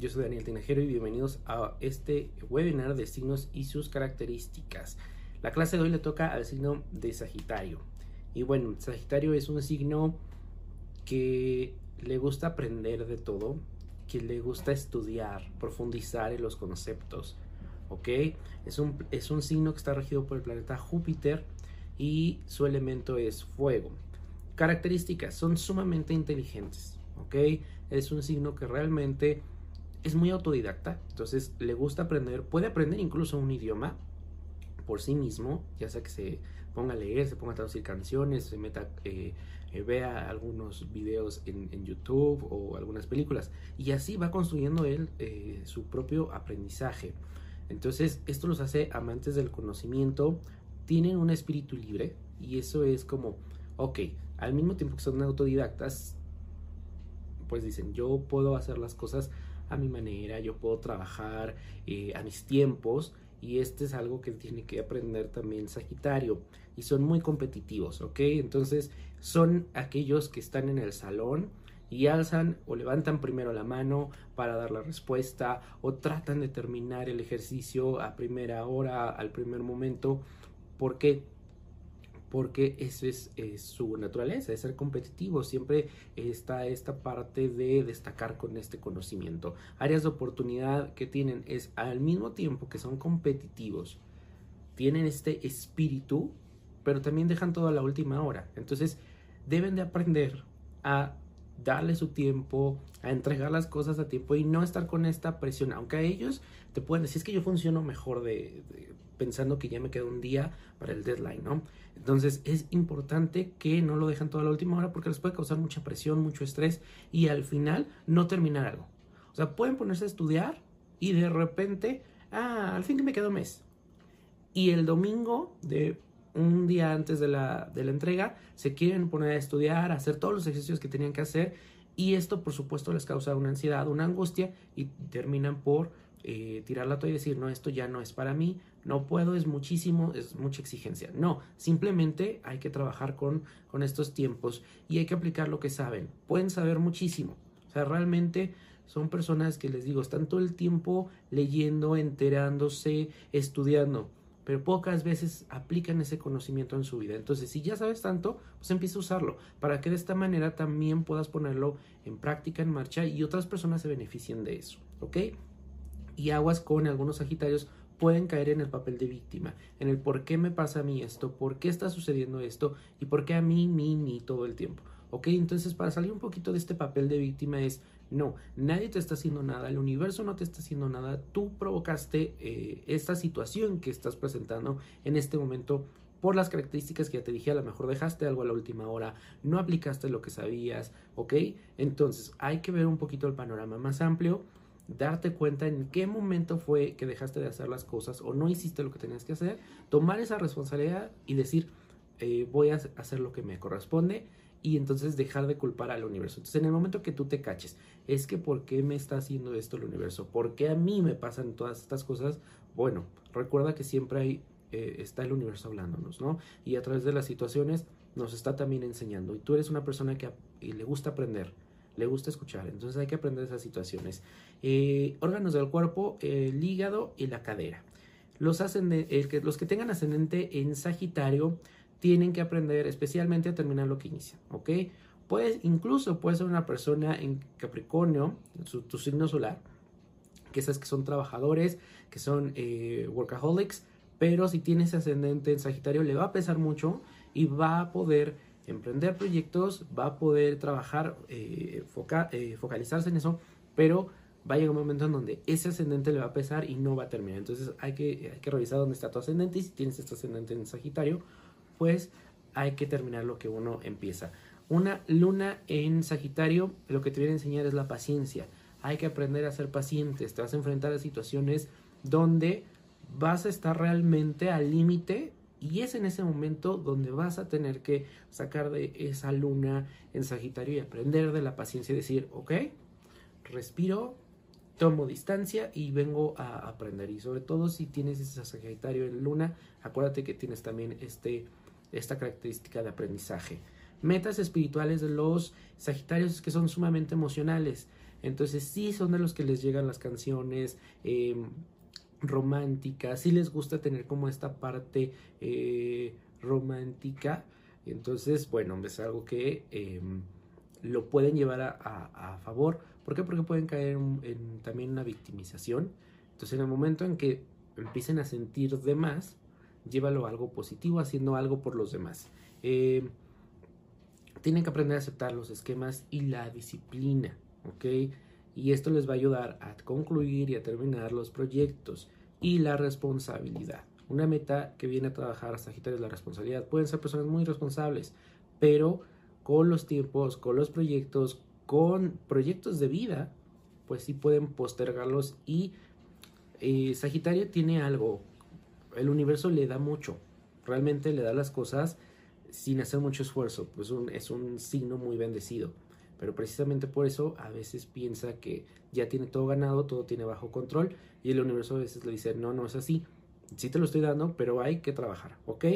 Yo soy Daniel Tinajero y bienvenidos a este webinar de signos y sus características. La clase de hoy le toca al signo de Sagitario. Y bueno, Sagitario es un signo que le gusta aprender de todo, que le gusta estudiar, profundizar en los conceptos. ¿Ok? Es un, es un signo que está regido por el planeta Júpiter y su elemento es fuego. Características, son sumamente inteligentes. ¿Ok? Es un signo que realmente es muy autodidacta, entonces le gusta aprender, puede aprender incluso un idioma por sí mismo, ya sea que se ponga a leer, se ponga a traducir canciones, se meta, eh, eh, vea algunos videos en, YouTube o algunas películas, y así va construyendo él eh, su propio aprendizaje. Entonces, esto los hace amantes del conocimiento, tienen un espíritu libre, y eso es como, ok, al mismo tiempo que son autodidactas, pues dicen, yo puedo hacer las cosas a mi manera, yo puedo trabajar eh, a mis tiempos y este es algo que tiene que aprender también Sagitario y son muy competitivos, ¿ok? Entonces son aquellos que están en el salón y alzan o levantan primero la mano para dar la respuesta o tratan de terminar el ejercicio a primera hora, al primer momento, porque porque eso es, su naturaleza, de ser competitivo. Siempre está esta parte de destacar con este conocimiento. Áreas de oportunidad que tienen es al mismo tiempo que son competitivos, tienen este espíritu, pero también dejan todo a la última hora. Entonces, deben de aprender a darle su tiempo, a entregar las cosas a tiempo y no estar con esta presión. Aunque a ellos te pueden decir, es que yo funciono mejor de pensando que ya me queda un día para el deadline, ¿no? Entonces es importante que no lo dejen toda la última hora porque les puede causar mucha presión, mucho estrés y al final no terminar algo. O sea, pueden ponerse a estudiar y de repente, ah, al fin que me quedó un mes. Y el domingo de un día antes de la, de la entrega se quieren poner a estudiar, a hacer todos los ejercicios que tenían que hacer y esto por supuesto les causa una ansiedad, una angustia y terminan por eh, tirar la toalla y decir, no, esto ya no es para mí, no puedo, es muchísimo, es mucha exigencia. No, simplemente hay que trabajar con, con estos tiempos y hay que aplicar lo que saben. Pueden saber muchísimo. O sea, realmente son personas que les digo, están todo el tiempo leyendo, enterándose, estudiando, pero pocas veces aplican ese conocimiento en su vida. Entonces, si ya sabes tanto, pues empieza a usarlo para que de esta manera también puedas ponerlo en práctica, en marcha y otras personas se beneficien de eso. ¿Ok? y aguas con algunos Sagitarios pueden caer en el papel de víctima, en el por qué me pasa a mí esto, por qué está sucediendo esto y por qué a mí, mí, mí todo el tiempo. ¿Ok? Entonces para salir un poquito de este papel de víctima es, no, nadie te está haciendo nada, el universo no te está haciendo nada, tú provocaste eh, esta situación que estás presentando en este momento por las características que ya te dije, a lo mejor dejaste algo a la última hora, no aplicaste lo que sabías, ¿ok? Entonces hay que ver un poquito el panorama más amplio darte cuenta en qué momento fue que dejaste de hacer las cosas o no hiciste lo que tenías que hacer, tomar esa responsabilidad y decir, eh, voy a hacer lo que me corresponde y entonces dejar de culpar al universo. Entonces, en el momento que tú te caches, es que ¿por qué me está haciendo esto el universo? ¿Por qué a mí me pasan todas estas cosas? Bueno, recuerda que siempre hay, eh, está el universo hablándonos, ¿no? Y a través de las situaciones nos está también enseñando. Y tú eres una persona que le gusta aprender le gusta escuchar. Entonces hay que aprender esas situaciones. Eh, órganos del cuerpo, el hígado y la cadera. Los, que, los que tengan ascendente en Sagitario tienen que aprender especialmente a terminar lo que inician, ¿ok? Puedes, incluso puede ser una persona en Capricornio, tu signo solar, que sabes que son trabajadores, que son eh, workaholics, pero si tienes ascendente en Sagitario le va a pesar mucho y va a poder emprender proyectos, va a poder trabajar, eh, eh, focalizarse en eso, pero va a llegar un momento en donde ese ascendente le va a pesar y no va a terminar. Entonces hay que, hay que revisar dónde está tu ascendente y si tienes este ascendente en Sagitario, pues hay que terminar lo que uno empieza. Una luna en Sagitario lo que te viene a enseñar es la paciencia. Hay que aprender a ser pacientes. Te vas a enfrentar a situaciones donde vas a estar realmente al límite y es en ese momento donde vas a tener que sacar de esa luna en Sagitario y aprender de la paciencia y decir, ok, respiro, tomo distancia y vengo a aprender. Y sobre todo si tienes ese Sagitario en luna, acuérdate que tienes también este, esta característica de aprendizaje. Metas espirituales de los Sagitarios que son sumamente emocionales. Entonces sí son de los que les llegan las canciones em, románticas, sí les gusta tener como esta parte eh, romántica. Entonces, bueno, es algo que em, lo pueden llevar a, favor. ¿Por qué? Porque pueden caer en, también una victimización. Entonces, en el momento en que empiecen a sentir de más, llévalo a algo positivo, haciendo algo por los demás. Em, tienen que aprender a aceptar los esquemas y la disciplina, ¿ok? Y esto les va a ayudar a concluir y a terminar los proyectos y la responsabilidad. Una meta que viene a trabajar a Sagitario es la responsabilidad. Pueden ser personas muy responsables, pero con los tiempos, con los proyectos, con proyectos de vida, pues sí pueden postergarlos y eh, Sagitario tiene algo, el universo le da mucho, realmente le da las cosas sin hacer mucho esfuerzo, pues es un signo muy bendecido. Pero precisamente por eso a veces piensa que ya tiene todo ganado, todo tiene bajo control y el universo a veces le dice, no, no es así. Sí te lo estoy dando, pero hay que trabajar, ¿ok?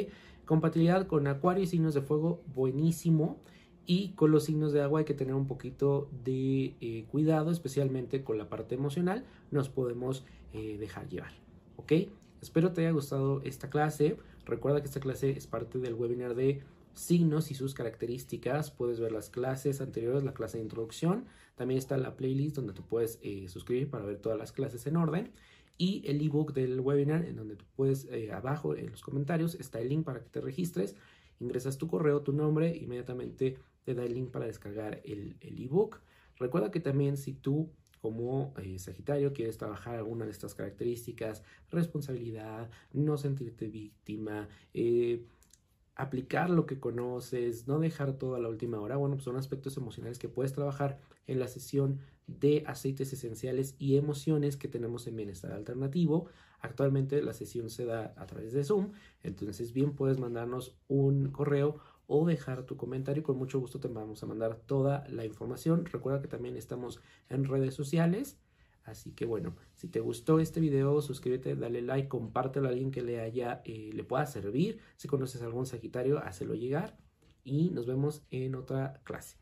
Compatibilidad con acuario y signos de fuego, buenísimo. Y con los signos de agua hay que tener un poquito de eh, cuidado, especialmente con la parte emocional, nos podemos eh, dejar llevar, ¿ok? Espero te haya gustado esta clase. Recuerda que esta clase es parte del webinar de signos y sus características. Puedes ver las clases anteriores, la clase de introducción. También está la playlist donde tú puedes eh, suscribir para ver todas las clases en orden. Y el ebook del webinar, en donde tú puedes, abajo en los comentarios, está el link para que te registres. Ingresas tu correo, tu nombre, inmediatamente te da el link para descargar el ebook. Recuerda que también si tú como eh, Sagitario quieres trabajar alguna de estas características, responsabilidad, no sentirte víctima, eh, aplicar lo que conoces, no dejar todo a la última hora. Bueno, pues son aspectos emocionales que puedes trabajar en la sesión de aceites esenciales y emociones que tenemos en Bienestar Alternativo. Actualmente la sesión se da a través de Zoom, entonces bien puedes mandarnos un correo o dejar tu comentario. Con mucho gusto te vamos a mandar toda la información. Recuerda que también estamos en redes sociales. Así que bueno, si te gustó este video, suscríbete, dale like, compártelo a alguien que le haya, eh, le pueda servir. Si conoces algún Sagitario, hácelo llegar. Y nos vemos en otra clase.